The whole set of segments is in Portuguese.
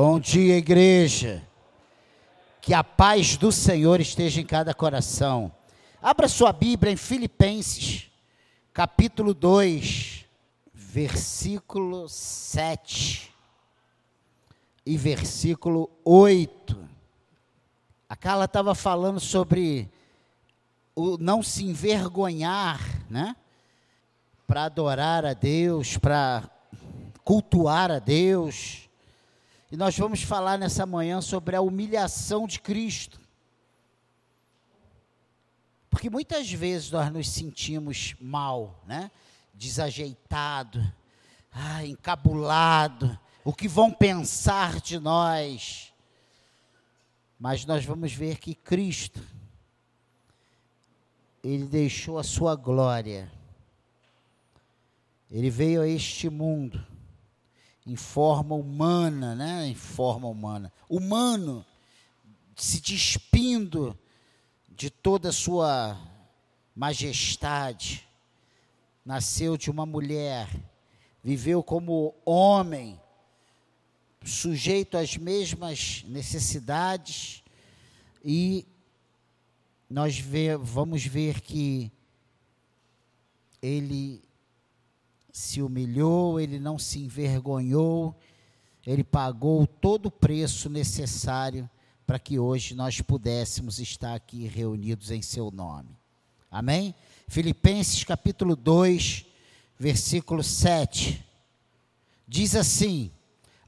Bom dia, igreja. Que a paz do Senhor esteja em cada coração. Abra sua Bíblia em Filipenses, capítulo 2, versículo 7 e versículo 8. A Carla estava falando sobre o não se envergonhar, né? Para adorar a Deus, para cultuar a Deus. E nós vamos falar nessa manhã sobre a humilhação de Cristo. Porque muitas vezes nós nos sentimos mal, né? Desajeitado, ah, encabulado, o que vão pensar de nós. Mas nós vamos ver que Cristo, Ele deixou a sua glória, Ele veio a este mundo em forma humana, né? Em forma humana. Humano, se despindo de toda a sua majestade. Nasceu de uma mulher, viveu como homem, sujeito às mesmas necessidades e nós vê, vamos ver que ele se humilhou, ele não se envergonhou, ele pagou todo o preço necessário para que hoje nós pudéssemos estar aqui reunidos em seu nome. Amém? Filipenses capítulo 2, versículo 7. Diz assim: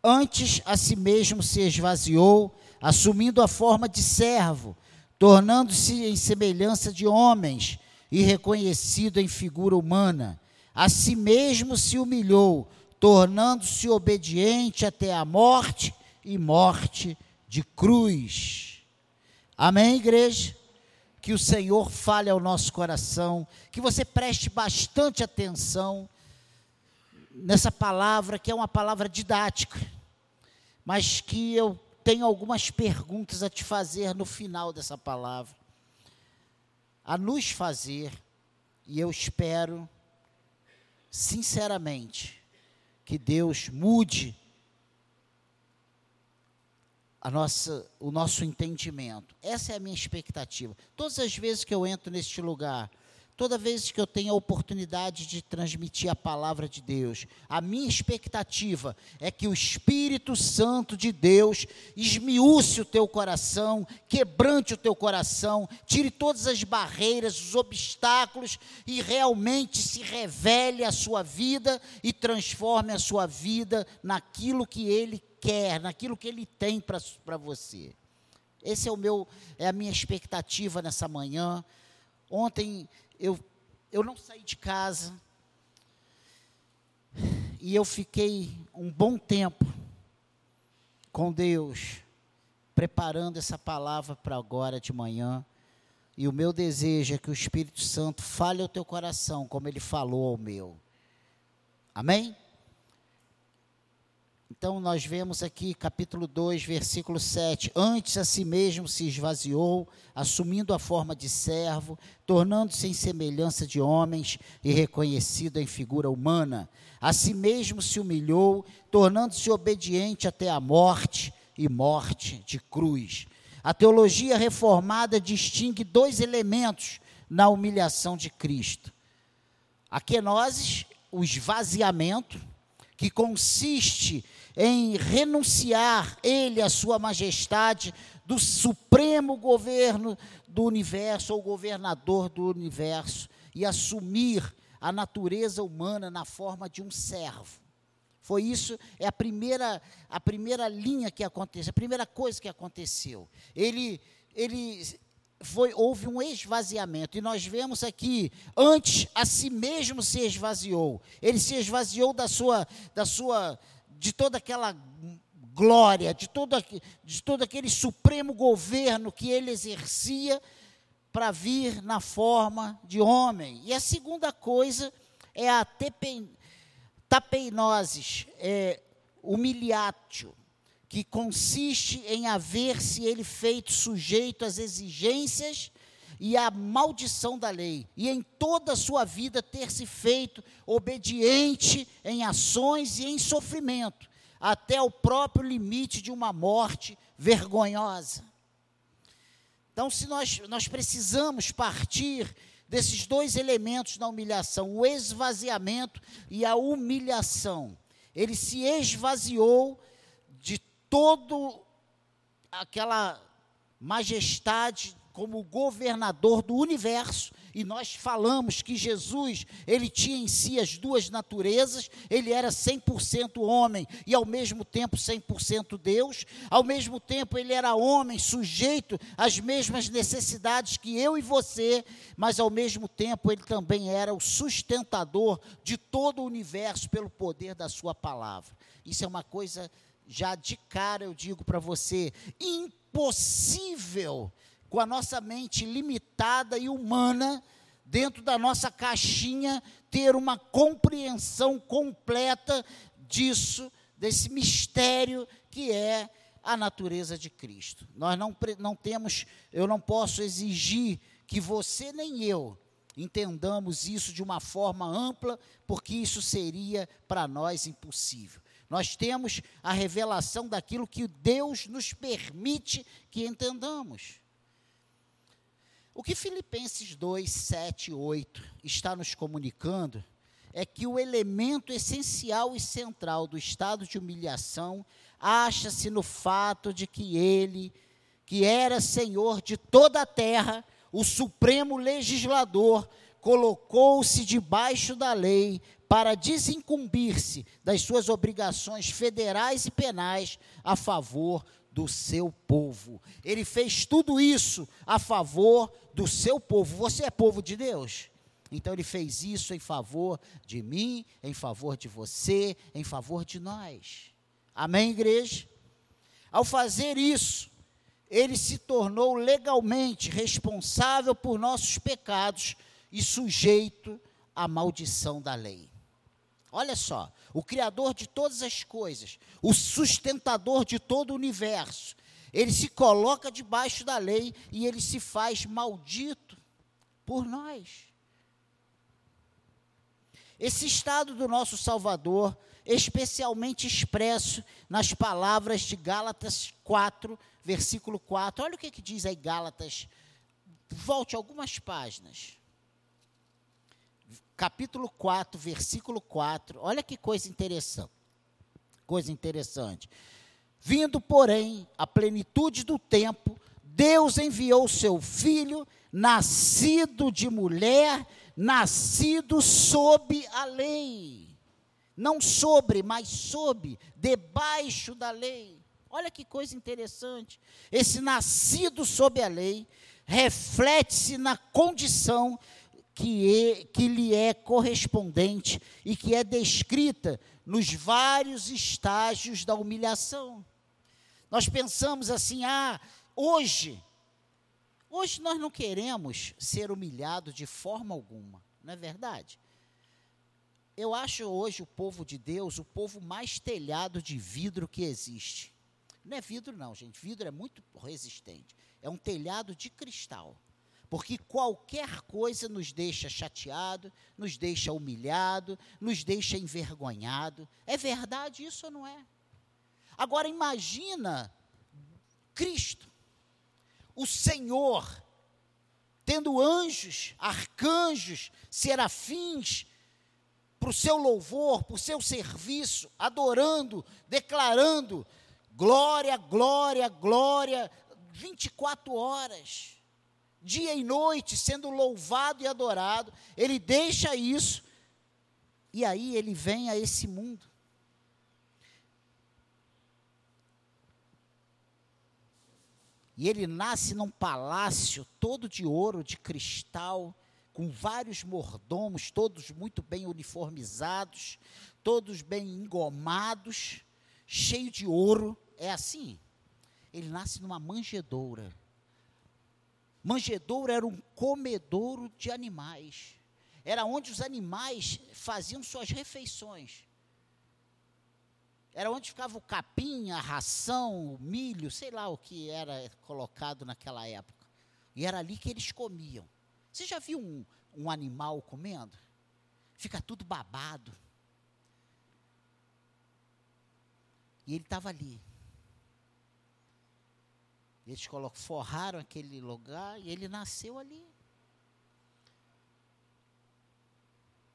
Antes a si mesmo se esvaziou, assumindo a forma de servo, tornando-se em semelhança de homens e reconhecido em figura humana a si mesmo se humilhou, tornando-se obediente até a morte e morte de cruz. Amém, igreja? Que o Senhor fale ao nosso coração, que você preste bastante atenção nessa palavra, que é uma palavra didática, mas que eu tenho algumas perguntas a te fazer no final dessa palavra, a nos fazer, e eu espero sinceramente, que Deus mude a nossa, o nosso entendimento. Essa é a minha expectativa. Todas as vezes que eu entro neste lugar, toda vez que eu tenho a oportunidade de transmitir a palavra de Deus, a minha expectativa é que o Espírito Santo de Deus esmiúce o teu coração, quebrante o teu coração, tire todas as barreiras, os obstáculos e realmente se revele a sua vida e transforme a sua vida naquilo que Ele quer, naquilo que Ele tem para você. Esse é o meu, é a minha expectativa nessa manhã. Ontem eu, eu não saí de casa e eu fiquei um bom tempo com Deus, preparando essa palavra para agora de manhã. E o meu desejo é que o Espírito Santo fale ao teu coração, como ele falou ao meu. Amém? Então, nós vemos aqui, capítulo 2, versículo 7. Antes a si mesmo se esvaziou, assumindo a forma de servo, tornando-se em semelhança de homens e reconhecido em figura humana. A si mesmo se humilhou, tornando-se obediente até a morte e morte de cruz. A teologia reformada distingue dois elementos na humilhação de Cristo: a kenosis, o esvaziamento, que consiste em renunciar ele à sua majestade do supremo governo do universo ou governador do universo e assumir a natureza humana na forma de um servo. Foi isso, é a primeira, a primeira linha que aconteceu, a primeira coisa que aconteceu. Ele, ele foi, houve um esvaziamento, e nós vemos aqui, antes a si mesmo se esvaziou, ele se esvaziou da sua, da sua, de toda aquela glória, de todo, de todo aquele supremo governo que ele exercia, para vir na forma de homem. E a segunda coisa é a tepen, tapeinosis, é, humiliatio, que consiste em haver-se ele feito sujeito às exigências e à maldição da lei, e em toda a sua vida ter se feito obediente em ações e em sofrimento, até o próprio limite de uma morte vergonhosa. Então, se nós, nós precisamos partir desses dois elementos na humilhação, o esvaziamento e a humilhação. Ele se esvaziou de todo aquela majestade como governador do universo, e nós falamos que Jesus, ele tinha em si as duas naturezas, ele era 100% homem e ao mesmo tempo 100% Deus, ao mesmo tempo ele era homem, sujeito às mesmas necessidades que eu e você, mas ao mesmo tempo ele também era o sustentador de todo o universo pelo poder da sua palavra. Isso é uma coisa já de cara eu digo para você, impossível com a nossa mente limitada e humana, dentro da nossa caixinha, ter uma compreensão completa disso, desse mistério que é a natureza de Cristo. Nós não, não temos, eu não posso exigir que você nem eu entendamos isso de uma forma ampla, porque isso seria para nós impossível. Nós temos a revelação daquilo que Deus nos permite que entendamos. O que Filipenses 2, 7 e 8 está nos comunicando é que o elemento essencial e central do estado de humilhação acha-se no fato de que ele, que era senhor de toda a terra, o supremo legislador, colocou-se debaixo da lei para desincumbir-se das suas obrigações federais e penais a favor do seu povo. Ele fez tudo isso a favor do seu povo. Você é povo de Deus? Então ele fez isso em favor de mim, em favor de você, em favor de nós. Amém, igreja? Ao fazer isso, ele se tornou legalmente responsável por nossos pecados e sujeito à maldição da lei. Olha só, o Criador de todas as coisas, o sustentador de todo o universo, ele se coloca debaixo da lei e ele se faz maldito por nós. Esse estado do nosso Salvador, especialmente expresso nas palavras de Gálatas 4, versículo 4. Olha o que, que diz aí Gálatas. Volte algumas páginas capítulo 4, versículo 4. Olha que coisa interessante. Coisa interessante. Vindo, porém, a plenitude do tempo, Deus enviou seu filho, nascido de mulher, nascido sob a lei. Não sobre, mas sob, debaixo da lei. Olha que coisa interessante. Esse nascido sob a lei reflete-se na condição que, é, que lhe é correspondente e que é descrita nos vários estágios da humilhação. Nós pensamos assim, ah, hoje, hoje nós não queremos ser humilhados de forma alguma, não é verdade? Eu acho hoje o povo de Deus o povo mais telhado de vidro que existe. Não é vidro, não, gente. Vidro é muito resistente. É um telhado de cristal. Porque qualquer coisa nos deixa chateado, nos deixa humilhado, nos deixa envergonhado. É verdade isso ou não é? Agora imagina Cristo, o Senhor, tendo anjos, arcanjos, serafins, para o seu louvor, para o seu serviço, adorando, declarando glória, glória, glória, 24 horas dia e noite, sendo louvado e adorado, ele deixa isso, e aí ele vem a esse mundo. E ele nasce num palácio todo de ouro, de cristal, com vários mordomos, todos muito bem uniformizados, todos bem engomados, cheio de ouro. É assim. Ele nasce numa manjedoura. Manjedouro era um comedouro de animais. Era onde os animais faziam suas refeições. Era onde ficava o capim, a ração, o milho, sei lá o que era colocado naquela época. E era ali que eles comiam. Você já viu um, um animal comendo? Fica tudo babado. E ele estava ali. Eles forraram aquele lugar e ele nasceu ali.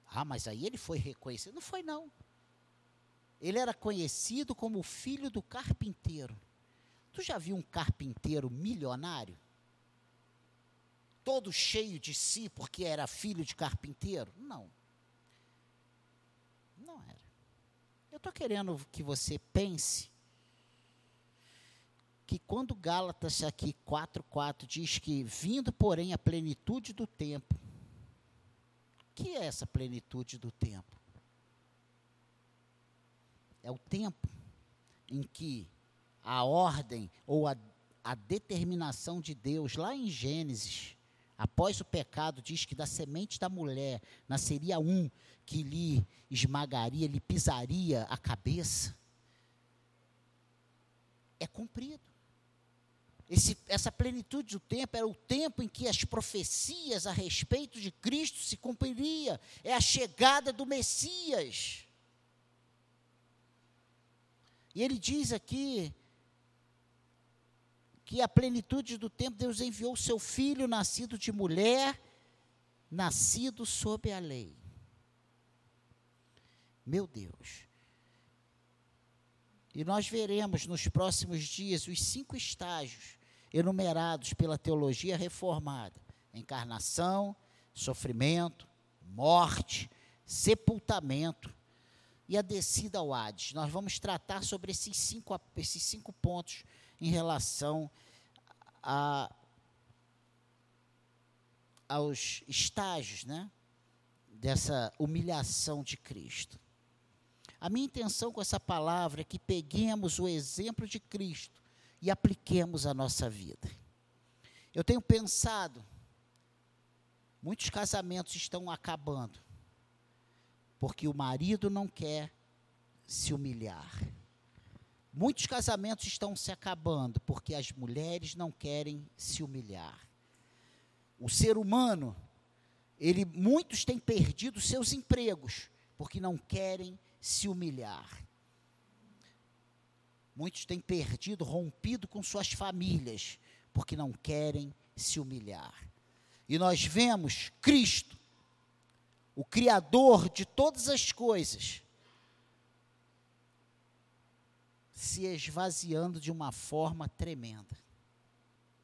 Ah, mas aí ele foi reconhecido. Não foi, não. Ele era conhecido como o filho do carpinteiro. Tu já viu um carpinteiro milionário? Todo cheio de si porque era filho de carpinteiro? Não. Não era. Eu estou querendo que você pense que quando Gálatas aqui 4,4 diz que vindo, porém, a plenitude do tempo, que é essa plenitude do tempo? É o tempo em que a ordem ou a, a determinação de Deus, lá em Gênesis, após o pecado, diz que da semente da mulher nasceria um que lhe esmagaria, lhe pisaria a cabeça. É cumprido. Esse, essa plenitude do tempo era o tempo em que as profecias a respeito de Cristo se cumpriria. É a chegada do Messias. E ele diz aqui que a plenitude do tempo Deus enviou o seu filho nascido de mulher, nascido sob a lei. Meu Deus. E nós veremos nos próximos dias os cinco estágios enumerados pela teologia reformada: encarnação, sofrimento, morte, sepultamento e a descida ao Hades. Nós vamos tratar sobre esses cinco, esses cinco pontos em relação a, aos estágios né, dessa humilhação de Cristo. A minha intenção com essa palavra é que peguemos o exemplo de Cristo e apliquemos a nossa vida. Eu tenho pensado, muitos casamentos estão acabando, porque o marido não quer se humilhar. Muitos casamentos estão se acabando porque as mulheres não querem se humilhar. O ser humano, ele muitos têm perdido seus empregos porque não querem se humilhar. Muitos têm perdido, rompido com suas famílias, porque não querem se humilhar. E nós vemos Cristo, o Criador de todas as coisas, se esvaziando de uma forma tremenda.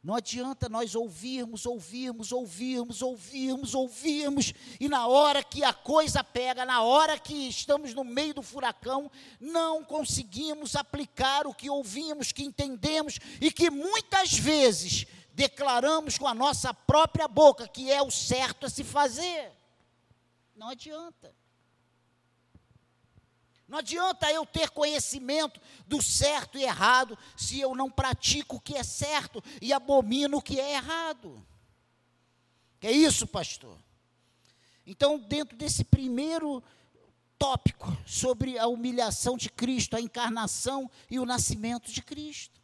Não adianta nós ouvirmos, ouvirmos, ouvirmos, ouvirmos, ouvirmos, e na hora que a coisa pega, na hora que estamos no meio do furacão, não conseguimos aplicar o que ouvimos, que entendemos e que muitas vezes declaramos com a nossa própria boca que é o certo a se fazer. Não adianta. Não adianta eu ter conhecimento do certo e errado se eu não pratico o que é certo e abomino o que é errado. Que é isso, pastor? Então, dentro desse primeiro tópico sobre a humilhação de Cristo, a encarnação e o nascimento de Cristo.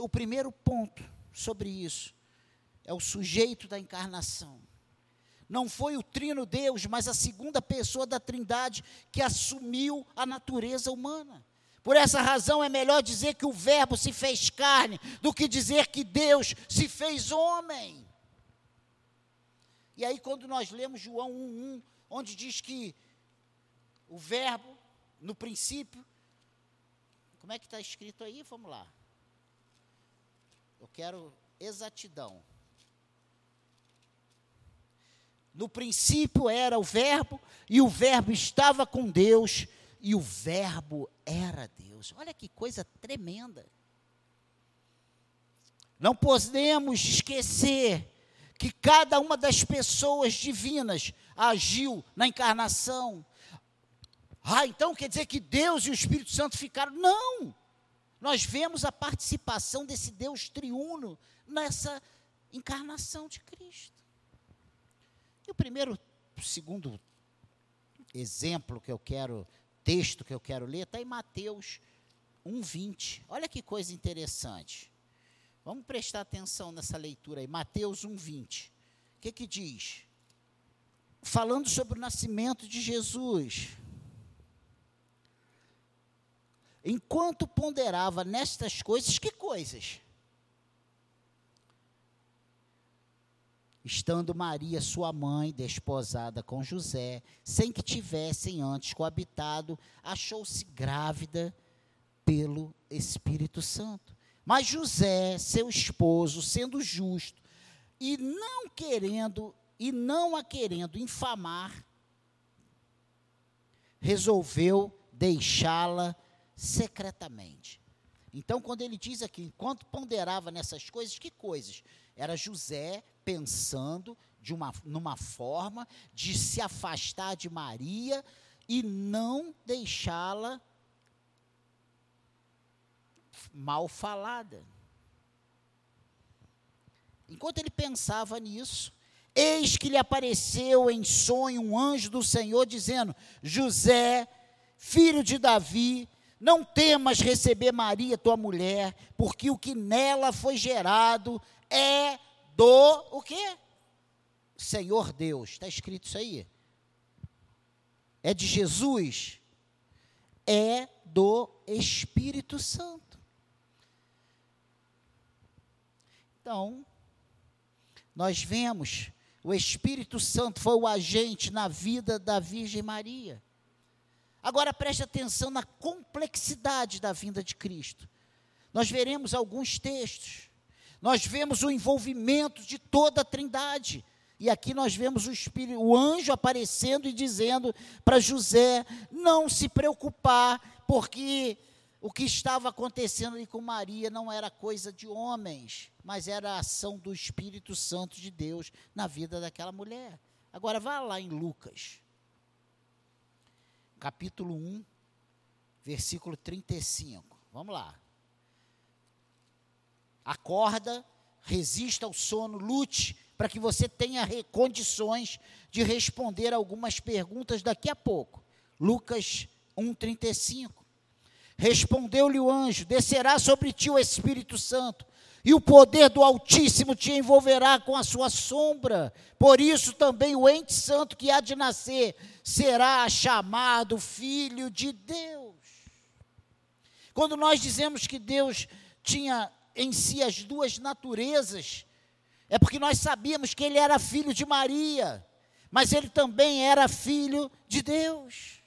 O primeiro ponto sobre isso é o sujeito da encarnação. Não foi o trino Deus, mas a segunda pessoa da Trindade que assumiu a natureza humana. Por essa razão é melhor dizer que o Verbo se fez carne do que dizer que Deus se fez homem. E aí, quando nós lemos João 1,1, onde diz que o Verbo, no princípio, como é que está escrito aí? Vamos lá. Eu quero exatidão. No princípio era o Verbo, e o Verbo estava com Deus, e o Verbo era Deus. Olha que coisa tremenda. Não podemos esquecer que cada uma das pessoas divinas agiu na encarnação. Ah, então quer dizer que Deus e o Espírito Santo ficaram. Não! Nós vemos a participação desse Deus triuno nessa encarnação de Cristo. E o primeiro, segundo exemplo que eu quero, texto que eu quero ler, está em Mateus 1,20. Olha que coisa interessante. Vamos prestar atenção nessa leitura aí. Mateus 1,20. O que, que diz? Falando sobre o nascimento de Jesus. Enquanto ponderava nestas coisas, que coisas? Estando Maria, sua mãe, desposada com José, sem que tivessem antes coabitado, achou-se grávida pelo Espírito Santo. Mas José, seu esposo, sendo justo e não querendo e não a querendo infamar, resolveu deixá-la secretamente. Então, quando ele diz aqui, enquanto ponderava nessas coisas, que coisas? Era José pensando de uma, numa forma de se afastar de Maria e não deixá-la mal falada. Enquanto ele pensava nisso, eis que lhe apareceu em sonho um anjo do Senhor dizendo: José, filho de Davi, não temas receber Maria, tua mulher, porque o que nela foi gerado é do o quê? Senhor Deus. Está escrito isso aí? É de Jesus? É do Espírito Santo. Então, nós vemos o Espírito Santo foi o agente na vida da Virgem Maria. Agora preste atenção na complexidade da vinda de Cristo. Nós veremos alguns textos. Nós vemos o envolvimento de toda a Trindade. E aqui nós vemos o espírito, o anjo aparecendo e dizendo para José não se preocupar, porque o que estava acontecendo ali com Maria não era coisa de homens, mas era a ação do Espírito Santo de Deus na vida daquela mulher. Agora vá lá em Lucas capítulo 1, versículo 35. Vamos lá. Acorda, resista ao sono, lute para que você tenha condições de responder algumas perguntas daqui a pouco. Lucas 1:35. Respondeu-lhe o anjo: Descerá sobre ti o Espírito Santo e o poder do Altíssimo te envolverá com a sua sombra. Por isso também o ente santo que há de nascer será chamado filho de Deus. Quando nós dizemos que Deus tinha em si as duas naturezas, é porque nós sabíamos que ele era filho de Maria, mas ele também era filho de Deus.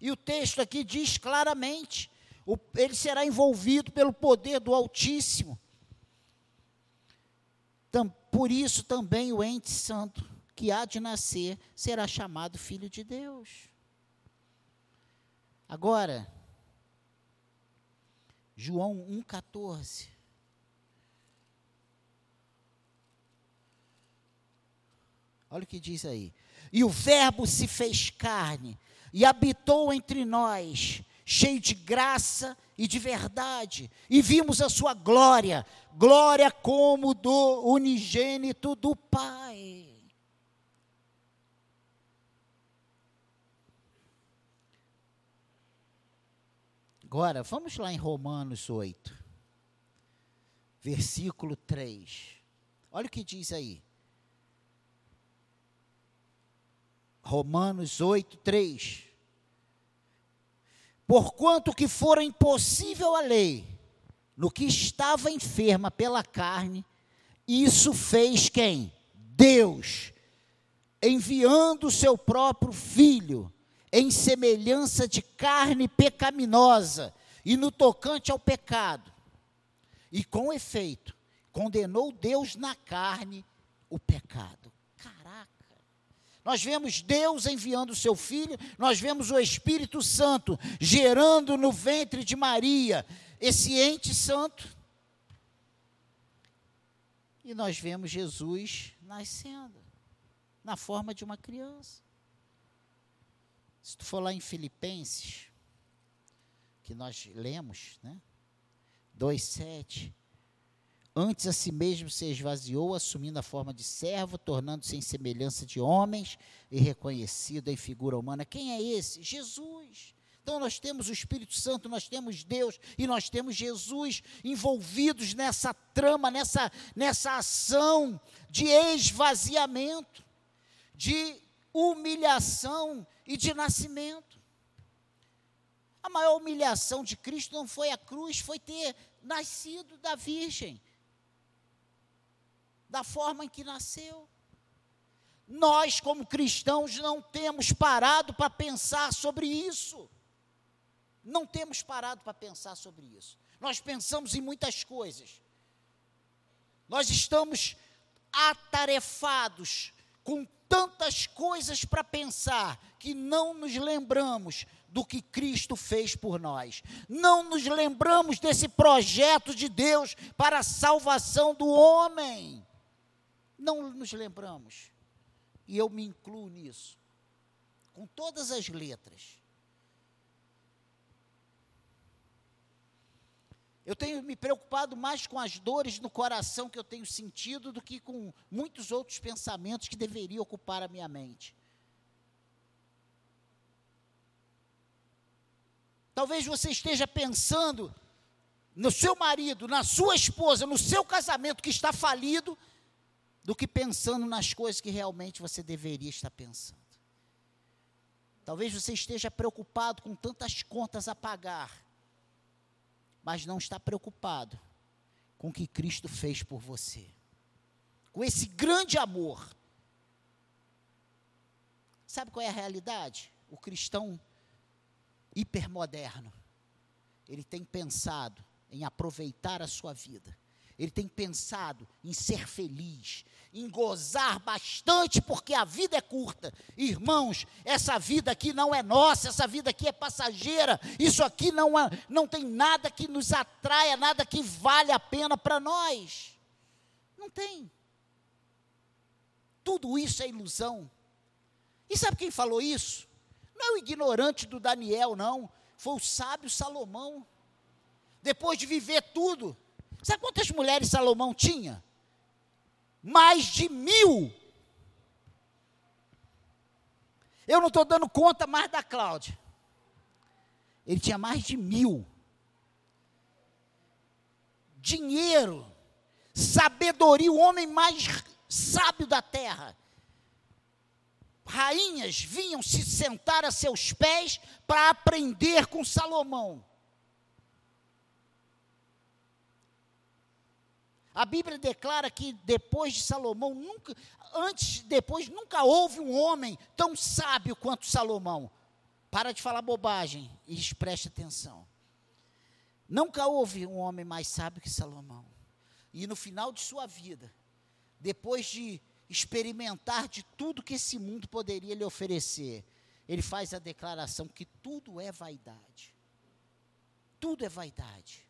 E o texto aqui diz claramente o, ele será envolvido pelo poder do Altíssimo. Tam, por isso também o ente santo que há de nascer será chamado filho de Deus. Agora, João 1,14. Olha o que diz aí. E o Verbo se fez carne e habitou entre nós cheio de graça e de verdade, e vimos a sua glória, glória como do unigênito do Pai. Agora, vamos lá em Romanos 8, versículo 3. Olha o que diz aí. Romanos 8, 3. Porquanto que fora impossível a lei, no que estava enferma pela carne, isso fez quem? Deus, enviando o seu próprio filho, em semelhança de carne pecaminosa, e no tocante ao pecado. E com efeito, condenou Deus na carne o pecado. Nós vemos Deus enviando o seu filho, nós vemos o Espírito Santo gerando no ventre de Maria esse ente santo. E nós vemos Jesus nascendo na forma de uma criança. Se tu for lá em Filipenses, que nós lemos, né? 2,7 Antes a si mesmo se esvaziou, assumindo a forma de servo, tornando-se em semelhança de homens e reconhecido em figura humana. Quem é esse? Jesus. Então nós temos o Espírito Santo, nós temos Deus e nós temos Jesus envolvidos nessa trama, nessa, nessa ação de esvaziamento, de humilhação e de nascimento. A maior humilhação de Cristo não foi a cruz, foi ter nascido da Virgem, da forma em que nasceu. Nós, como cristãos, não temos parado para pensar sobre isso. Não temos parado para pensar sobre isso. Nós pensamos em muitas coisas. Nós estamos atarefados com tantas coisas para pensar que não nos lembramos do que Cristo fez por nós. Não nos lembramos desse projeto de Deus para a salvação do homem. Não nos lembramos. E eu me incluo nisso. Com todas as letras. Eu tenho me preocupado mais com as dores no coração que eu tenho sentido do que com muitos outros pensamentos que deveriam ocupar a minha mente. Talvez você esteja pensando no seu marido, na sua esposa, no seu casamento que está falido, do que pensando nas coisas que realmente você deveria estar pensando. Talvez você esteja preocupado com tantas contas a pagar mas não está preocupado com o que Cristo fez por você. Com esse grande amor. Sabe qual é a realidade? O cristão hipermoderno, ele tem pensado em aproveitar a sua vida ele tem pensado em ser feliz, em gozar bastante, porque a vida é curta. Irmãos, essa vida aqui não é nossa, essa vida aqui é passageira. Isso aqui não, é, não tem nada que nos atraia, nada que vale a pena para nós. Não tem. Tudo isso é ilusão. E sabe quem falou isso? Não é o ignorante do Daniel, não. Foi o sábio Salomão. Depois de viver tudo, Sabe quantas mulheres Salomão tinha? Mais de mil. Eu não estou dando conta mais da Cláudia. Ele tinha mais de mil. Dinheiro, sabedoria, o homem mais sábio da terra. Rainhas vinham se sentar a seus pés para aprender com Salomão. A Bíblia declara que depois de Salomão, nunca, antes, depois, nunca houve um homem tão sábio quanto Salomão. Para de falar bobagem e preste atenção. Nunca houve um homem mais sábio que Salomão. E no final de sua vida, depois de experimentar de tudo que esse mundo poderia lhe oferecer, ele faz a declaração que tudo é vaidade. Tudo é vaidade.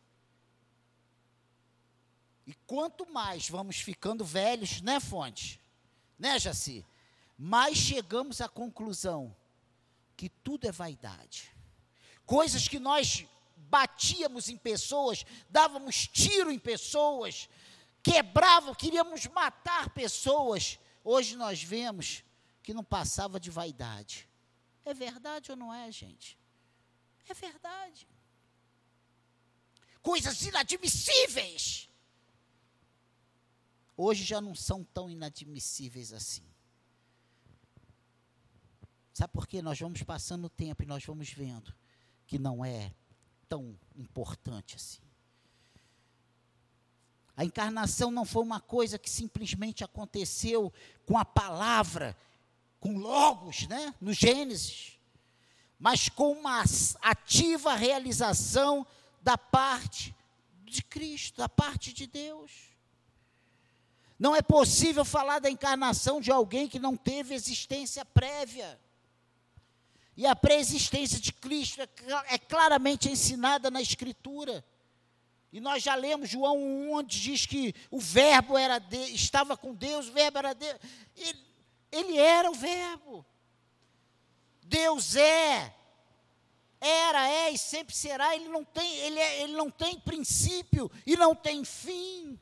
E quanto mais vamos ficando velhos, né, Fonte? Né, Jaci? Mais chegamos à conclusão que tudo é vaidade. Coisas que nós batíamos em pessoas, dávamos tiro em pessoas, quebrávamos, queríamos matar pessoas. Hoje nós vemos que não passava de vaidade. É verdade ou não é, gente? É verdade. Coisas inadmissíveis hoje já não são tão inadmissíveis assim. Sabe por quê? Nós vamos passando o tempo e nós vamos vendo que não é tão importante assim. A encarnação não foi uma coisa que simplesmente aconteceu com a palavra, com logos, né, no Gênesis, mas com uma ativa realização da parte de Cristo, da parte de Deus. Não é possível falar da encarnação de alguém que não teve existência prévia. E a pré-existência de Cristo é, é, claramente ensinada na Escritura. E nós já lemos João 1, onde diz que o Verbo era de, estava com Deus, o Verbo era Deus. Ele, ele era o Verbo. Deus é, era, é e sempre será. Ele não tem, ele, é, ele não tem princípio e não tem fim.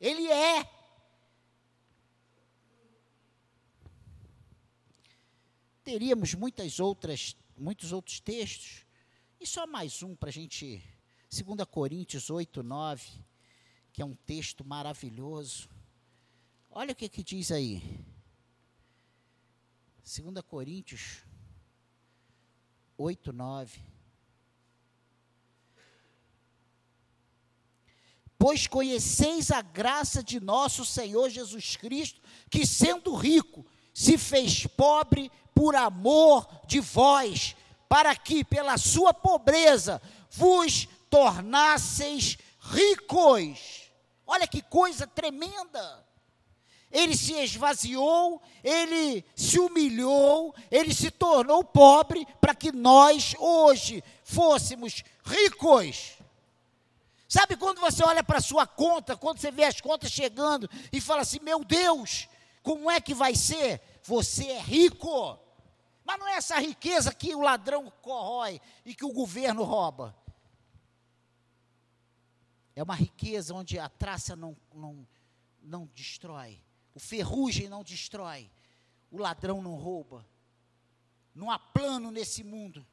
Ele é. Teríamos muitas outras, muitos outros textos, e só mais um para a gente. 2 Coríntios 8, 9, que é um texto maravilhoso. Olha o que, que diz aí. 2 Coríntios 8, 9. Pois conheceis a graça de nosso Senhor Jesus Cristo, que sendo rico, se fez pobre por amor de vós, para que, pela sua pobreza, vos tornasseis ricos. Olha que coisa tremenda. Ele se esvaziou, ele se humilhou, ele se tornou pobre para que nós hoje fôssemos ricos. Sabe quando você olha para a sua conta, quando você vê as contas chegando e fala assim: meu Deus, como é que vai ser? Você é rico. Mas não é essa riqueza que o ladrão corrói e que o governo rouba. É uma riqueza onde a traça não, não, não destrói, o ferrugem não destrói, o ladrão não rouba. Não há plano nesse mundo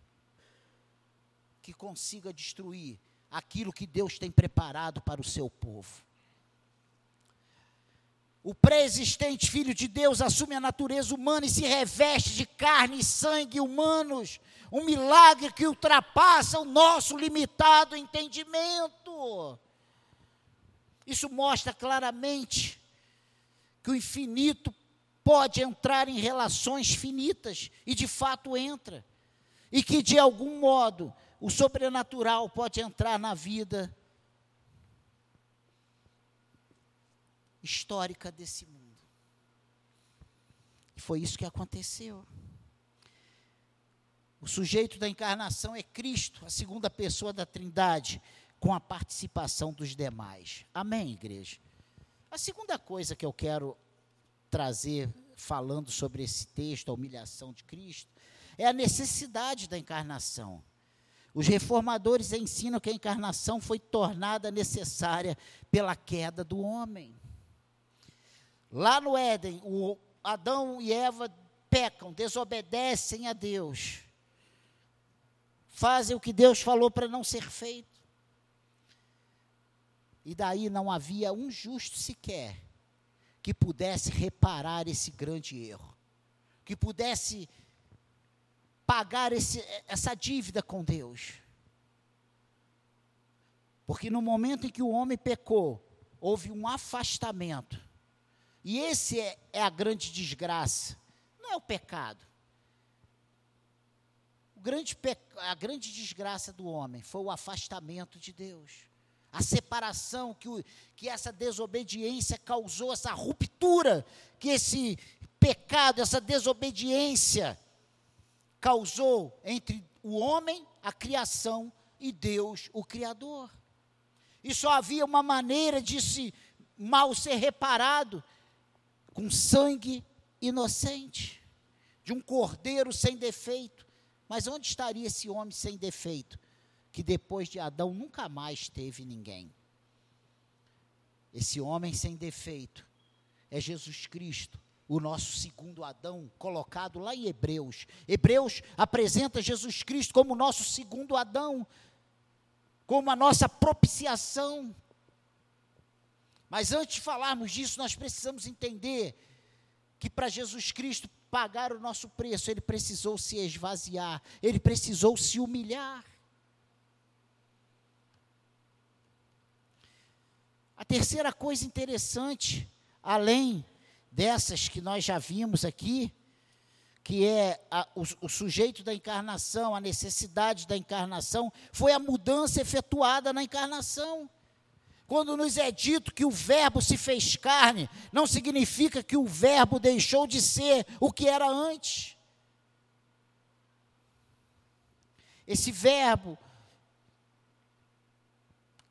que consiga destruir aquilo que Deus tem preparado para o seu povo. O pré-existente Filho de Deus assume a natureza humana e se reveste de carne e sangue humanos, um milagre que ultrapassa o nosso limitado entendimento. Isso mostra claramente que o infinito pode entrar em relações finitas, e de fato entra, e que de algum modo o sobrenatural pode entrar na vida histórica desse mundo. E foi isso que aconteceu. O sujeito da encarnação é Cristo, a segunda pessoa da Trindade, com a participação dos demais. Amém, igreja? A segunda coisa que eu quero trazer falando sobre esse texto, a humilhação de Cristo, é a necessidade da encarnação. Os reformadores ensinam que a encarnação foi tornada necessária pela queda do homem. Lá no Éden, o Adão e Eva pecam, desobedecem a Deus. Fazem o que Deus falou para não ser feito. E daí não havia um justo sequer que pudesse reparar esse grande erro, que pudesse pagar esse, essa dívida com Deus. Porque no momento em que o homem pecou, houve um afastamento. E esse é, é a grande desgraça. Não é o pecado. O grande a grande desgraça do homem foi o afastamento de Deus. A separação que, o, que essa desobediência causou, essa ruptura que esse pecado, essa desobediência causou entre o homem, a criação, e Deus, o Criador. E só havia uma maneira de se mal ser reparado com sangue inocente, de um cordeiro sem defeito. Mas onde estaria esse homem sem defeito? Que depois de Adão nunca mais teve ninguém. Esse homem sem defeito é Jesus Cristo, o nosso segundo Adão, colocado lá em Hebreus. Hebreus apresenta Jesus Cristo como nosso segundo Adão, como a nossa propiciação. Mas antes de falarmos disso, nós precisamos entender que para Jesus Cristo pagar o nosso preço, ele precisou se esvaziar, ele precisou se humilhar. A terceira coisa interessante, além dessas que nós já vimos aqui, que é a, o, o, sujeito da encarnação, a necessidade da encarnação, foi a mudança efetuada na encarnação. Quando nos é dito que o Verbo se fez carne, não significa que o Verbo deixou de ser o que era antes. Esse Verbo,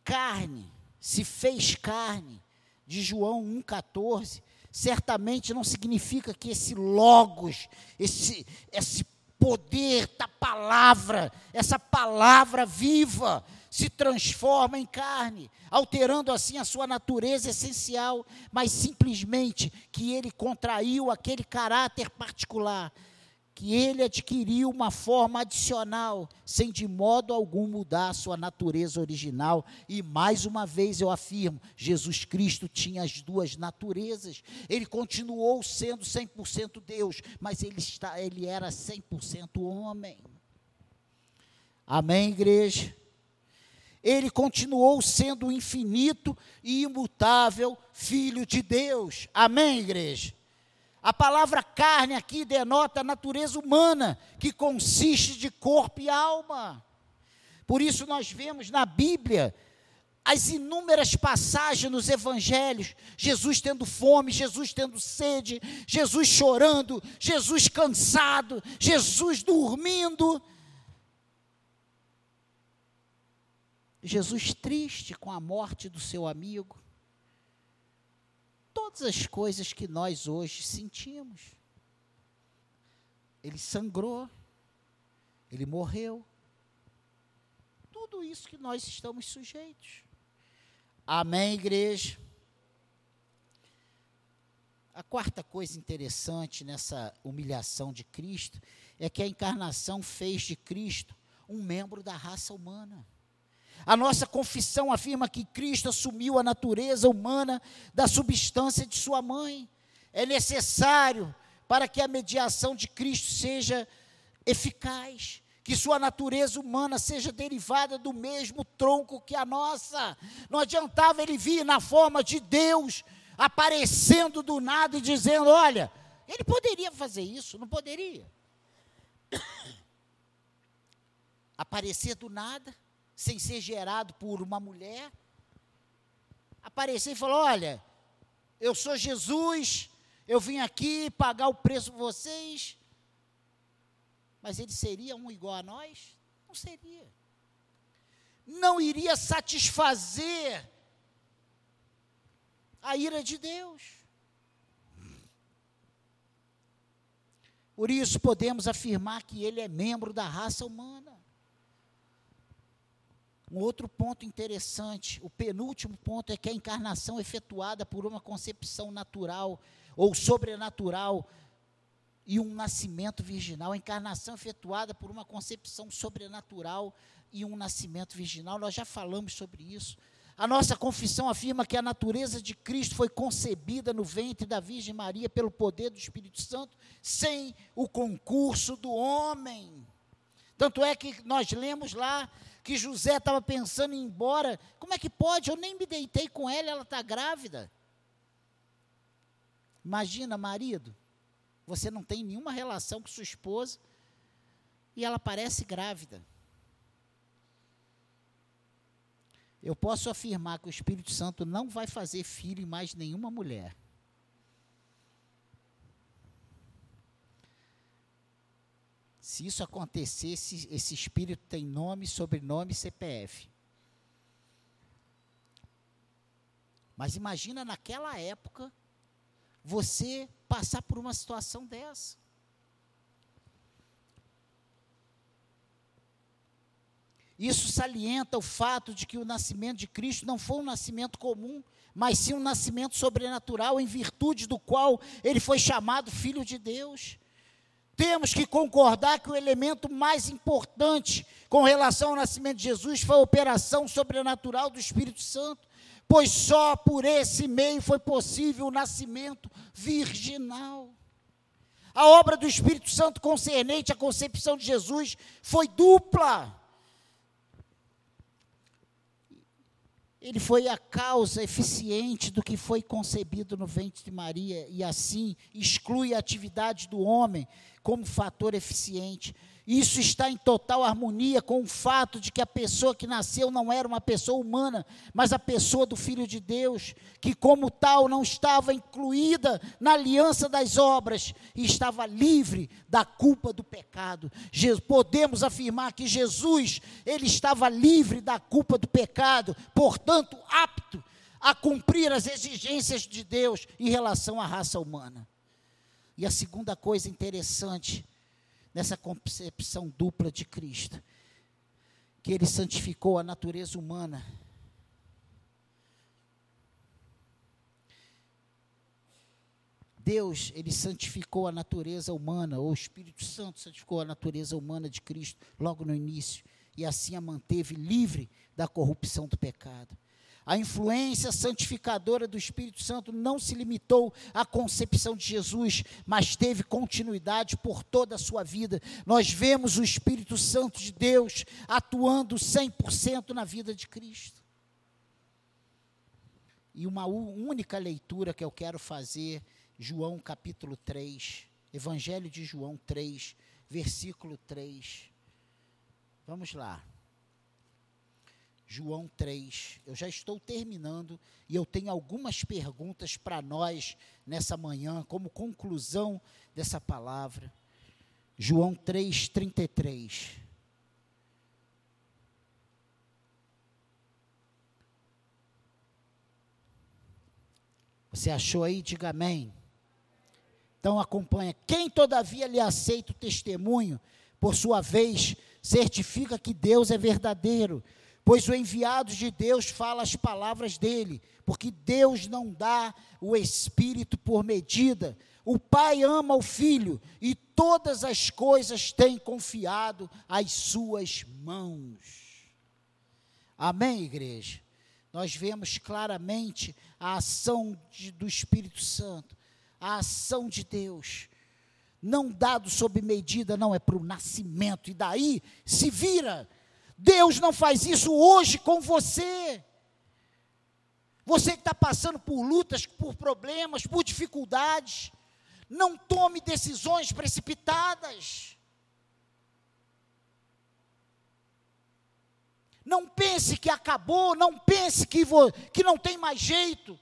carne, se fez carne, de João 1,14, certamente não significa que esse logos, esse, esse poder da palavra, essa palavra viva, se transforma em carne, alterando assim a sua natureza essencial, mas simplesmente que ele contraiu aquele caráter particular que ele adquiriu uma forma adicional, sem de modo algum mudar a sua natureza original. E mais uma vez eu afirmo: Jesus Cristo tinha as duas naturezas. Ele continuou sendo 100% Deus, mas ele, está, ele era 100% homem. Amém, igreja? ele continuou sendo infinito e imutável Filho de Deus. Amém, igreja? A palavra carne aqui denota a natureza humana, que consiste de corpo e alma. Por isso, nós vemos na Bíblia as inúmeras passagens nos evangelhos, Jesus tendo fome, Jesus tendo sede, Jesus chorando, Jesus cansado, Jesus dormindo. Jesus triste com a morte do seu amigo. Todas as coisas que nós hoje sentimos. Ele sangrou, ele morreu. Tudo isso que nós estamos sujeitos. Amém, igreja? A quarta coisa interessante nessa humilhação de Cristo é que a encarnação fez de Cristo um membro da raça humana. A nossa confissão afirma que Cristo assumiu a natureza humana da substância de sua mãe. É necessário para que a mediação de Cristo seja eficaz que sua natureza humana seja derivada do mesmo tronco que a nossa. Não adiantava ele vir na forma de Deus, aparecendo do nada e dizendo: Olha, ele poderia fazer isso, não poderia. Aparecer do nada, sem ser gerado por uma mulher. Aparecer e falar: Olha, eu sou Jesus, eu vim aqui pagar o preço por vocês mas ele seria um igual a nós? Não seria. Não iria satisfazer a ira de Deus. Por isso podemos afirmar que ele é membro da raça humana. Um outro ponto interessante, o penúltimo ponto, é que a encarnação é efetuada por uma concepção natural ou sobrenatural e um nascimento virginal, a encarnação efetuada por uma concepção sobrenatural e um nascimento virginal. Nós já falamos sobre isso. A nossa confissão afirma que a natureza de Cristo foi concebida no ventre da Virgem Maria pelo poder do Espírito Santo, sem o concurso do homem. Tanto é que nós lemos lá que José estava pensando em ir embora. Como é que pode? Eu nem me deitei com ela, ela está grávida. Imagina, marido, você não tem nenhuma relação com sua esposa e ela parece grávida. Eu posso afirmar que o Espírito Santo não vai fazer filho em mais nenhuma mulher. Se isso acontecesse, esse espírito tem nome, sobrenome e CPF. Mas imagina naquela época você passar por uma situação dessa. Isso salienta o fato de que o nascimento de Cristo não foi um nascimento comum, mas sim um nascimento sobrenatural, em virtude do qual ele foi chamado Filho de Deus. Temos que concordar que o elemento mais importante com relação ao nascimento de Jesus foi a operação sobrenatural do Espírito Santo pois só por esse meio foi possível o nascimento virginal. A obra do Espírito Santo concernente à concepção de Jesus foi dupla. Ele foi a causa eficiente do que foi concebido no ventre de Maria e assim exclui a atividade do homem como fator eficiente. Isso está em total harmonia com o fato de que a pessoa que nasceu não era uma pessoa humana, mas a pessoa do Filho de Deus, que, como tal, não estava incluída na aliança das obras e estava livre da culpa do pecado. Podemos afirmar que Jesus, ele estava livre da culpa do pecado, portanto, apto a cumprir as exigências de Deus em relação à raça humana. E a segunda coisa interessante nessa concepção dupla de Cristo, que ele santificou a natureza humana. Deus, ele santificou a natureza humana, ou o Espírito Santo santificou a natureza humana de Cristo logo no início, e assim a manteve livre da corrupção do pecado. A influência santificadora do Espírito Santo não se limitou à concepção de Jesus, mas teve continuidade por toda a sua vida. Nós vemos o Espírito Santo de Deus atuando 100% na vida de Cristo. E uma única leitura que eu quero fazer, João capítulo 3, Evangelho de João 3, versículo 3. Vamos lá. João 3. Eu já estou terminando e eu tenho algumas perguntas para nós nessa manhã, como conclusão dessa palavra. João 3, 33. Você achou aí? Diga amém. Então acompanha. Quem todavia lhe aceita o testemunho, por sua vez, certifica que Deus é verdadeiro pois o enviado de Deus fala as palavras dele, porque Deus não dá o Espírito por medida. O Pai ama o Filho e todas as coisas tem confiado às suas mãos. Amém, igreja? Nós vemos claramente a ação de, do Espírito Santo, a ação de Deus. Não dado sob medida, não é para o nascimento, e daí se vira Deus não faz isso hoje com você. Você que está passando por lutas, por problemas, por dificuldades, não tome decisões precipitadas. Não pense que acabou, não pense que, que não tem mais jeito.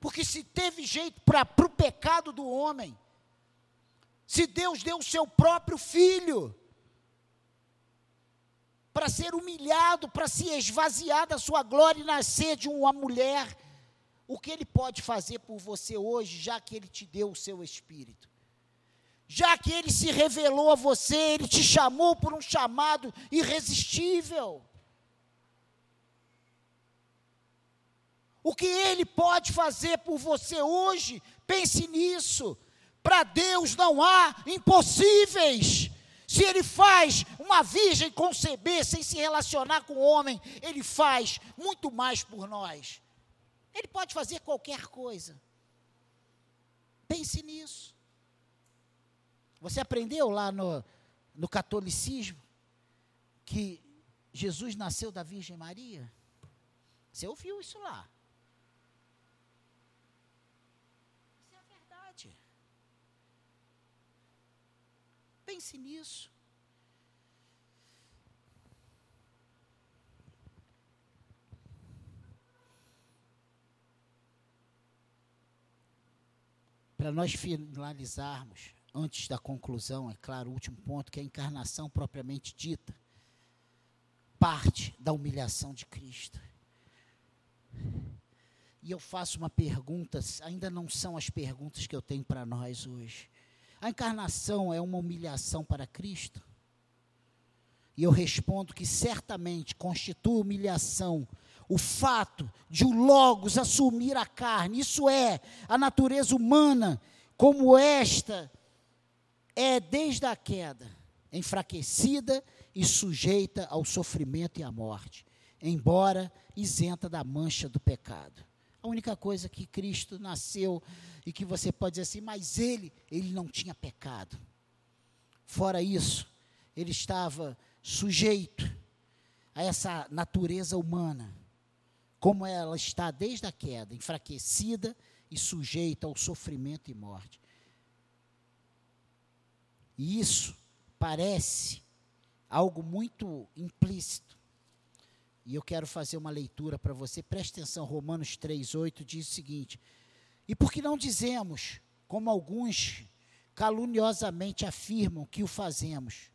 Porque se teve jeito para o pecado do homem, se Deus deu o seu próprio filho, para ser humilhado, para se esvaziar da sua glória e nascer de uma mulher. O que ele pode fazer por você hoje, já que ele te deu o seu espírito? Já que ele se revelou a você, ele te chamou por um chamado irresistível. O que ele pode fazer por você hoje, pense nisso. Para Deus não há impossíveis. Se ele faz uma virgem conceber sem se relacionar com o homem, ele faz muito mais por nós. Ele pode fazer qualquer coisa. Pense nisso. Você aprendeu lá no, no catolicismo que Jesus nasceu da Virgem Maria? Você ouviu isso lá? Pense nisso. Para nós finalizarmos, antes da conclusão, é claro, o último ponto, que é a encarnação propriamente dita, parte da humilhação de Cristo. E eu faço uma pergunta, ainda não são as perguntas que eu tenho para nós hoje. A encarnação é uma humilhação para Cristo? E eu respondo que certamente constitui humilhação o fato de o Logos assumir a carne, isso é, a natureza humana, como esta é desde a queda, enfraquecida e sujeita ao sofrimento e à morte, embora isenta da mancha do pecado. A única coisa que Cristo nasceu e que você pode dizer assim, mas ele, ele não tinha pecado. Fora isso, ele estava sujeito a essa natureza humana, como ela está desde a queda, enfraquecida e sujeita ao sofrimento e morte. E isso parece algo muito implícito. E eu quero fazer uma leitura para você. Preste atenção, Romanos 3:8 diz o seguinte: e por que não dizemos, como alguns caluniosamente afirmam que o fazemos?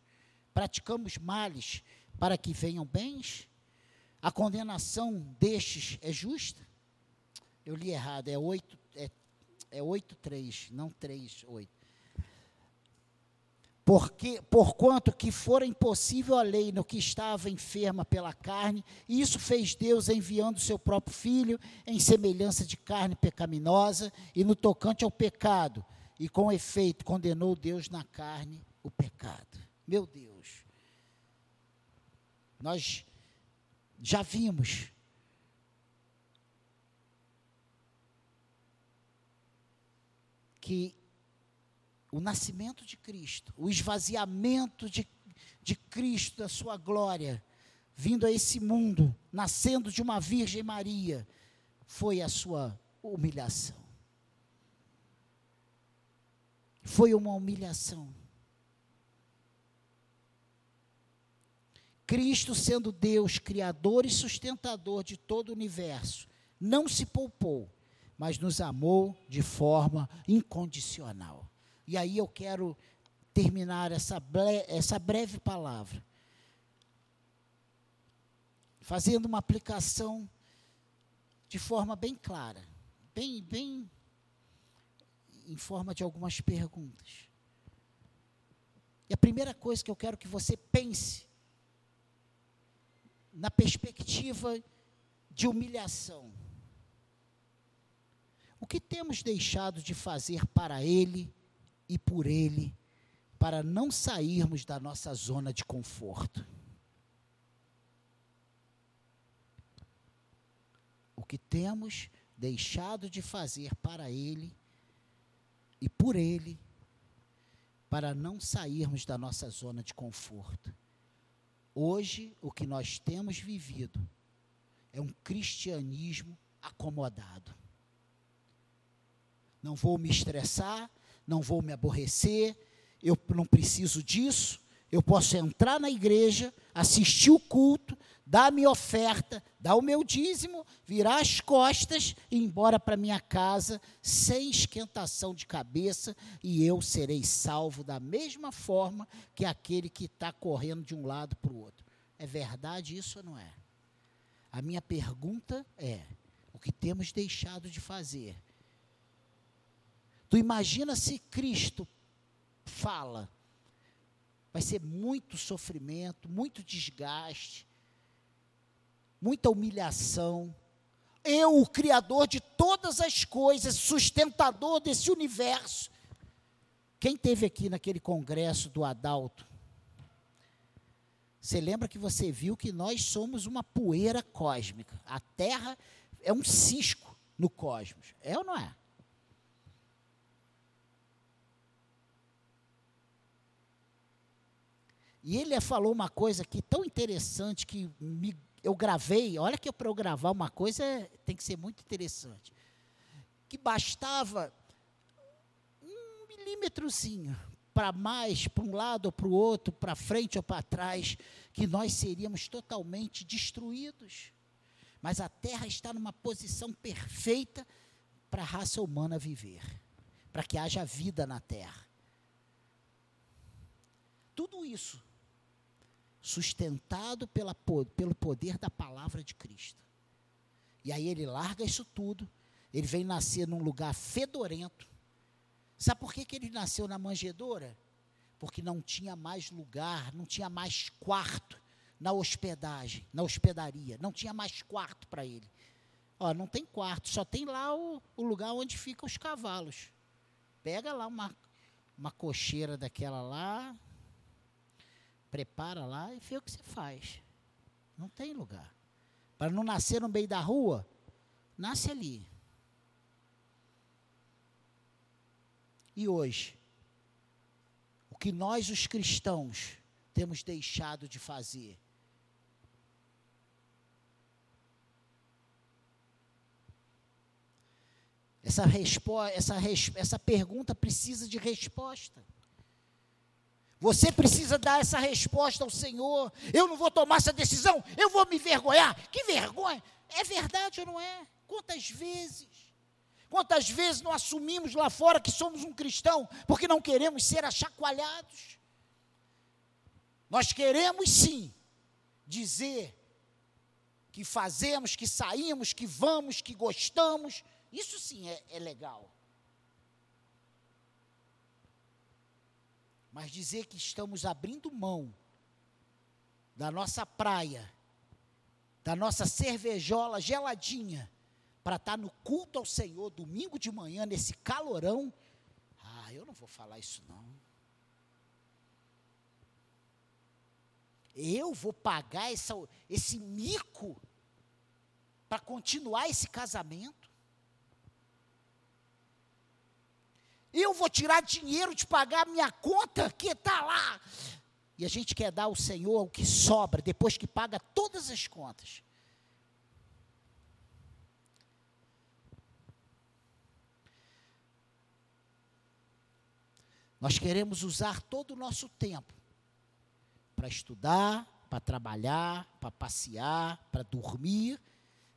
Praticamos males para que venham bens? A condenação destes é justa? Eu li errado, é 8, é, é 8 3, não 3, 8 porque, porquanto que fora impossível a lei no que estava enferma pela carne, e isso fez Deus enviando seu próprio filho em semelhança de carne pecaminosa e no tocante ao pecado, e com efeito condenou Deus na carne o pecado. Meu Deus. Nós já vimos que o nascimento de Cristo, o esvaziamento de, de Cristo, da sua glória, vindo a esse mundo, nascendo de uma Virgem Maria, foi a sua humilhação. Foi uma humilhação. Cristo, sendo Deus, Criador e sustentador de todo o universo, não se poupou, mas nos amou de forma incondicional. E aí eu quero terminar essa, essa breve palavra, fazendo uma aplicação de forma bem clara, bem, bem em forma de algumas perguntas. E a primeira coisa que eu quero que você pense na perspectiva de humilhação. O que temos deixado de fazer para Ele e por Ele, para não sairmos da nossa zona de conforto? O que temos deixado de fazer para Ele e por Ele, para não sairmos da nossa zona de conforto? Hoje, o que nós temos vivido é um cristianismo acomodado. Não vou me estressar, não vou me aborrecer, eu não preciso disso, eu posso entrar na igreja, assistir o culto, dar a minha oferta, dar o meu dízimo, virar as costas e ir embora para minha casa sem esquentação de cabeça e eu serei salvo da mesma forma que aquele que está correndo de um lado para o outro. É verdade isso ou não é? A minha pergunta é: o que temos deixado de fazer? Tu imagina se Cristo fala, vai ser muito sofrimento, muito desgaste, muita humilhação. Eu, o Criador de todas as coisas, sustentador desse universo. Quem teve aqui naquele congresso do Adalto? Você lembra que você viu que nós somos uma poeira cósmica. A Terra é um cisco no cosmos. É ou não é? E ele falou uma coisa aqui tão interessante que me eu gravei, olha que para eu gravar uma coisa tem que ser muito interessante. Que bastava um milímetrozinho para mais, para um lado ou para o outro, para frente ou para trás, que nós seríamos totalmente destruídos. Mas a Terra está numa posição perfeita para a raça humana viver, para que haja vida na Terra. Tudo isso sustentado pela, pelo poder da palavra de Cristo. E aí ele larga isso tudo, ele vem nascer num lugar fedorento. Sabe por que, que ele nasceu na manjedoura? Porque não tinha mais lugar, não tinha mais quarto na hospedagem, na hospedaria, não tinha mais quarto para ele. Ó, não tem quarto, só tem lá o, o lugar onde ficam os cavalos. Pega lá uma, uma cocheira daquela lá, prepara lá e vê o que você faz. Não tem lugar. Para não nascer no meio da rua, nasce ali. E hoje, o que nós, os cristãos, temos deixado de fazer? Essa, essa, essa pergunta precisa de resposta. Você precisa dar essa resposta ao Senhor. Eu não vou tomar essa decisão, eu vou me vergonhar. Que vergonha! É verdade ou não é? Quantas vezes? Quantas vezes não assumimos lá fora que somos um cristão porque não queremos ser achacoalhados? Nós queremos sim dizer que fazemos, que saímos, que vamos, que gostamos. Isso sim é, é legal. Mas dizer que estamos abrindo mão da nossa praia, da nossa cervejola geladinha, para estar tá no culto ao Senhor domingo de manhã, nesse calorão, ah, eu não vou falar isso não. Eu vou pagar essa, esse mico para continuar esse casamento? Eu vou tirar dinheiro de pagar minha conta que está lá. E a gente quer dar ao Senhor o que sobra depois que paga todas as contas. Nós queremos usar todo o nosso tempo para estudar, para trabalhar, para passear, para dormir,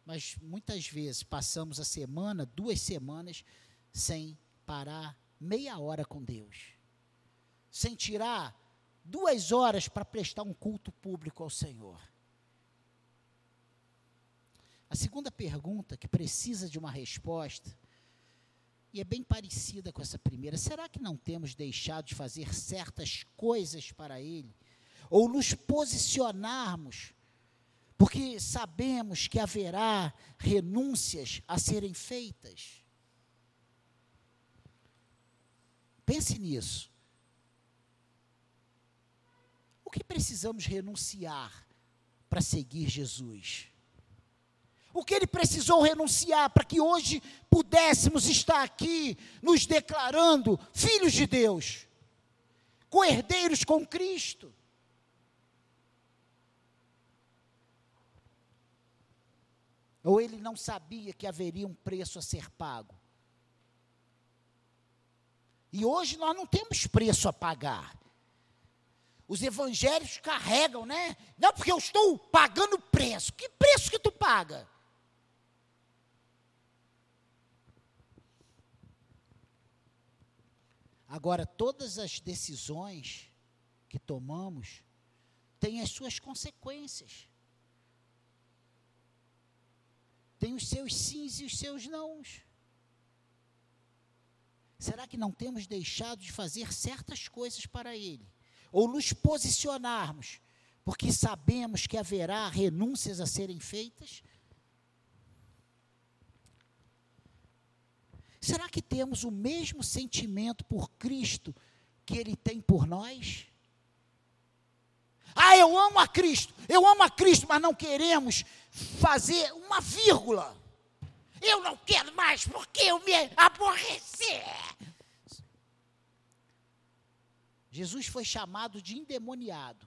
mas muitas vezes passamos a semana, duas semanas, sem parar meia hora com Deus, sem tirar duas horas para prestar um culto público ao Senhor. A segunda pergunta, que precisa de uma resposta, e é bem parecida com essa primeira: será que não temos deixado de fazer certas coisas para Ele? Ou nos posicionarmos, porque sabemos que haverá renúncias a serem feitas? Pense nisso. O que precisamos renunciar para seguir Jesus? o que ele precisou renunciar para que hoje pudéssemos estar aqui nos declarando filhos de Deus, coerdeiros com Cristo. Ou ele não sabia que haveria um preço a ser pago? E hoje nós não temos preço a pagar. Os evangélicos carregam, né? Não, porque eu estou pagando preço. Que preço que tu paga? Agora, todas as decisões que tomamos têm as suas consequências. Tem os seus sims e os seus nãos. Será que não temos deixado de fazer certas coisas para Ele? Ou nos posicionarmos, porque sabemos que haverá renúncias a serem feitas? Será que temos o mesmo sentimento por Cristo que Ele tem por nós? Ah, eu amo a Cristo, eu amo a Cristo, mas não queremos fazer uma vírgula. Eu não quero mais porque eu me aborreci. Jesus foi chamado de endemoniado.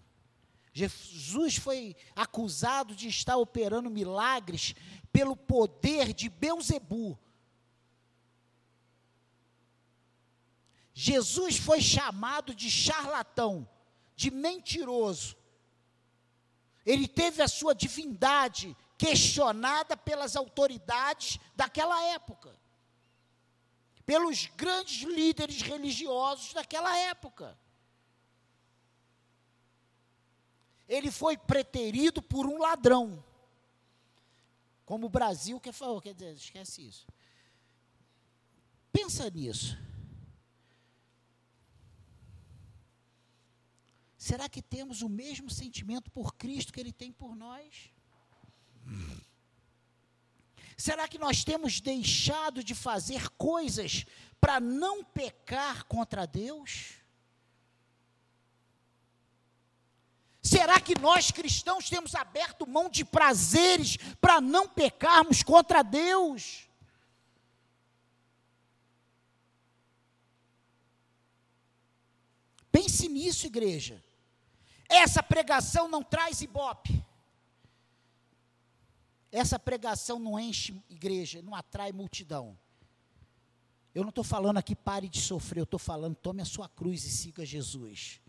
Jesus foi acusado de estar operando milagres pelo poder de Beuzebu, Jesus foi chamado de charlatão, de mentiroso. Ele teve a sua divindade questionada pelas autoridades daquela época, pelos grandes líderes religiosos daquela época. Ele foi preterido por um ladrão. Como o Brasil que falou, quer dizer, esquece isso. Pensa nisso. Será que temos o mesmo sentimento por Cristo que Ele tem por nós? Será que nós temos deixado de fazer coisas para não pecar contra Deus? Será que nós cristãos temos aberto mão de prazeres para não pecarmos contra Deus? Pense nisso, igreja. Essa pregação não traz ibope. Essa pregação não enche igreja, não atrai multidão. Eu não estou falando aqui pare de sofrer, eu estou falando tome a sua cruz e siga Jesus.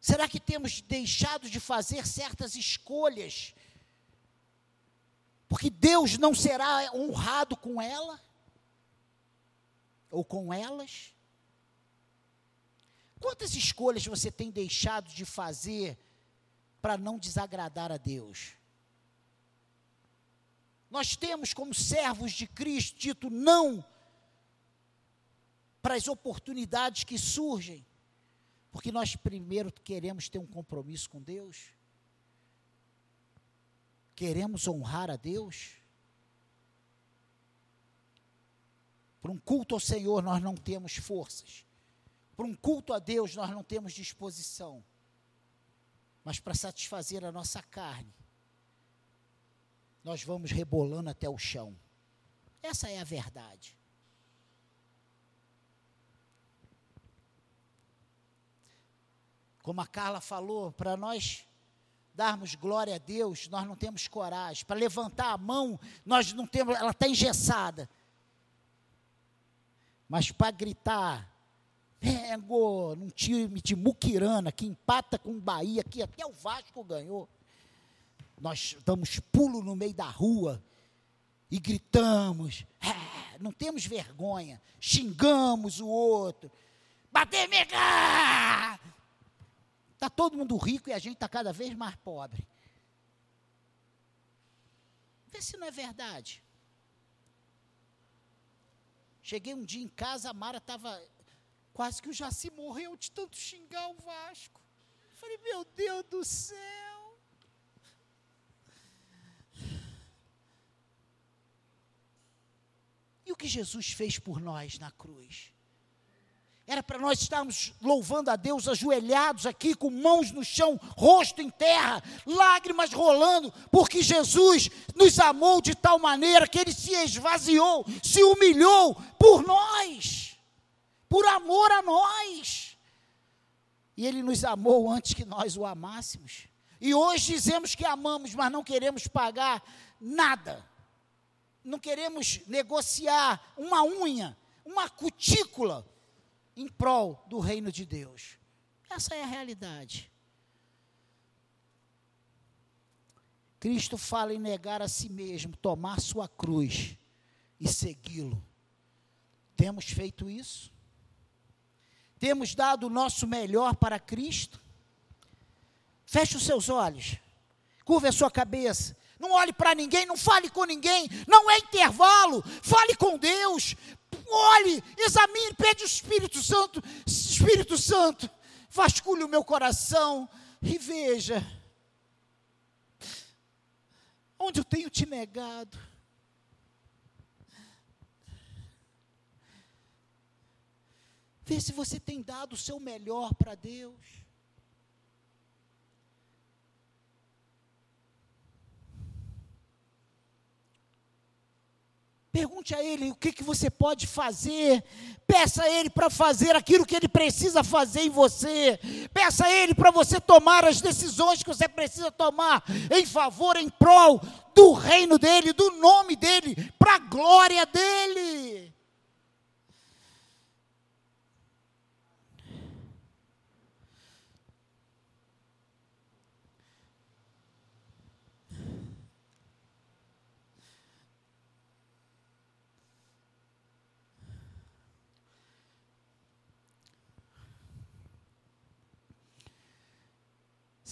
Será que temos deixado de fazer certas escolhas? Porque Deus não será honrado com ela? ou com elas? Quantas escolhas você tem deixado de fazer para não desagradar a Deus? Nós temos, como servos de Cristo, dito não para as oportunidades que surgem, porque nós primeiro queremos ter um compromisso com Deus, queremos honrar a Deus. Para um culto ao Senhor nós não temos forças. Para um culto a Deus nós não temos disposição. Mas para satisfazer a nossa carne, nós vamos rebolando até o chão. Essa é a verdade. Como a Carla falou, para nós darmos glória a Deus, nós não temos coragem. Para levantar a mão, nós não temos, ela está engessada. Mas para gritar, Mengo, num time de Muquirana, que empata com o Bahia, que até o Vasco ganhou. Nós damos pulo no meio da rua e gritamos, é, não temos vergonha, xingamos o outro. Bater, mega! Está todo mundo rico e a gente está cada vez mais pobre. Vê se não é verdade. Cheguei um dia em casa, a Mara estava. Quase que o Jaci morreu de tanto xingar o Vasco. Falei, meu Deus do céu. E o que Jesus fez por nós na cruz? Era para nós estarmos louvando a Deus ajoelhados aqui, com mãos no chão, rosto em terra, lágrimas rolando, porque Jesus nos amou de tal maneira que ele se esvaziou, se humilhou por nós, por amor a nós. E ele nos amou antes que nós o amássemos. E hoje dizemos que amamos, mas não queremos pagar nada. Não queremos negociar uma unha, uma cutícula em prol do reino de Deus. Essa é a realidade. Cristo fala em negar a si mesmo, tomar sua cruz e segui-lo. Temos feito isso? Temos dado o nosso melhor para Cristo? Feche os seus olhos, curva a sua cabeça, não olhe para ninguém, não fale com ninguém, não é intervalo, fale com Deus, olhe, examine, pede o Espírito Santo, Espírito Santo, vasculhe o meu coração e veja. Onde eu tenho te negado. Vê se você tem dado o seu melhor para Deus. Pergunte a Ele o que, que você pode fazer. Peça a Ele para fazer aquilo que Ele precisa fazer em você. Peça a Ele para você tomar as decisões que você precisa tomar em favor, em prol do reino dEle, do nome dEle, para a glória dEle.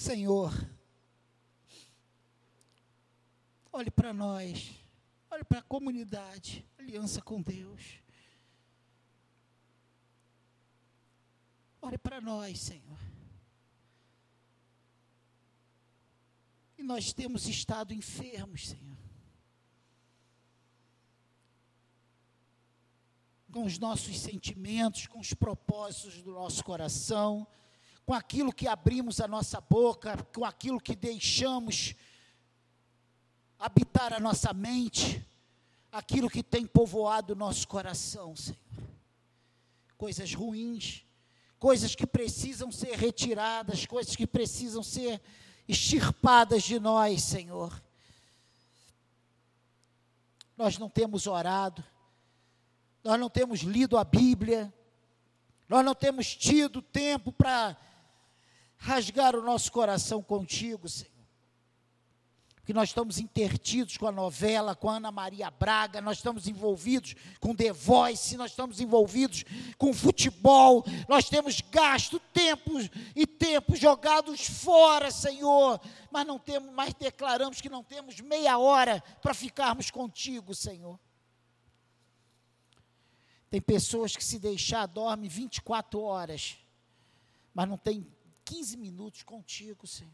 Senhor, olhe para nós, olhe para a comunidade, aliança com Deus. Olhe para nós, Senhor. E nós temos estado enfermos, Senhor. Com os nossos sentimentos, com os propósitos do nosso coração com aquilo que abrimos a nossa boca, com aquilo que deixamos habitar a nossa mente, aquilo que tem povoado o nosso coração, Senhor. Coisas ruins, coisas que precisam ser retiradas, coisas que precisam ser extirpadas de nós, Senhor. Nós não temos orado, nós não temos lido a Bíblia, nós não temos tido tempo para rasgar o nosso coração contigo, Senhor. Que nós estamos intertidos com a novela, com a Ana Maria Braga, nós estamos envolvidos com The Voice, nós estamos envolvidos com futebol, nós temos gasto tempo e tempo jogados fora, Senhor, mas não temos, mais declaramos que não temos meia hora para ficarmos contigo, Senhor. Tem pessoas que se deixar dorme 24 horas, mas não tem 15 minutos contigo, Senhor.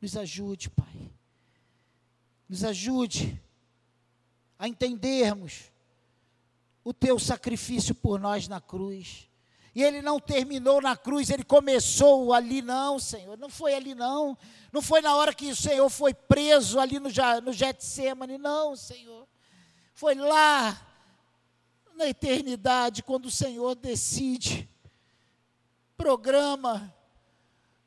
Nos ajude, Pai. Nos ajude a entendermos o teu sacrifício por nós na cruz E ele não terminou na cruz, ele começou ali, não, Senhor. Não foi ali, não. Não foi na hora que o Senhor foi preso ali no, no Getsemane, não, Senhor. Foi lá, na eternidade, quando o Senhor decide, programa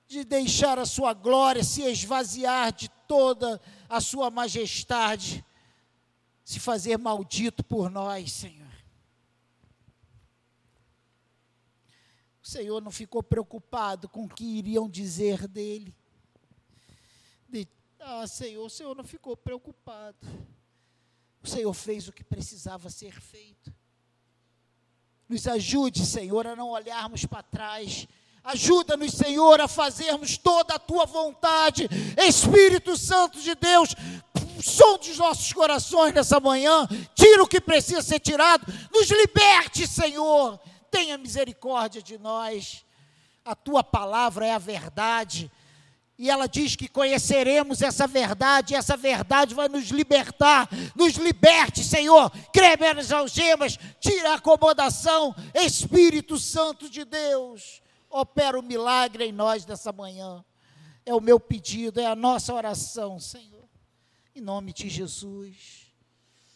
de deixar a sua glória se esvaziar de toda a sua majestade, se fazer maldito por nós, Senhor. Senhor não ficou preocupado com o que iriam dizer dele. De, ah, Senhor, o Senhor não ficou preocupado. O Senhor fez o que precisava ser feito. Nos ajude, Senhor, a não olharmos para trás. Ajuda-nos, Senhor, a fazermos toda a tua vontade. Espírito Santo de Deus, som dos nossos corações nessa manhã. Tira o que precisa ser tirado. Nos liberte, Senhor tenha misericórdia de nós. A tua palavra é a verdade. E ela diz que conheceremos essa verdade, e essa verdade vai nos libertar. Nos liberte, Senhor. Creme nas algemas, tira a acomodação. Espírito Santo de Deus, opera o milagre em nós nessa manhã. É o meu pedido, é a nossa oração, Senhor. Em nome de Jesus.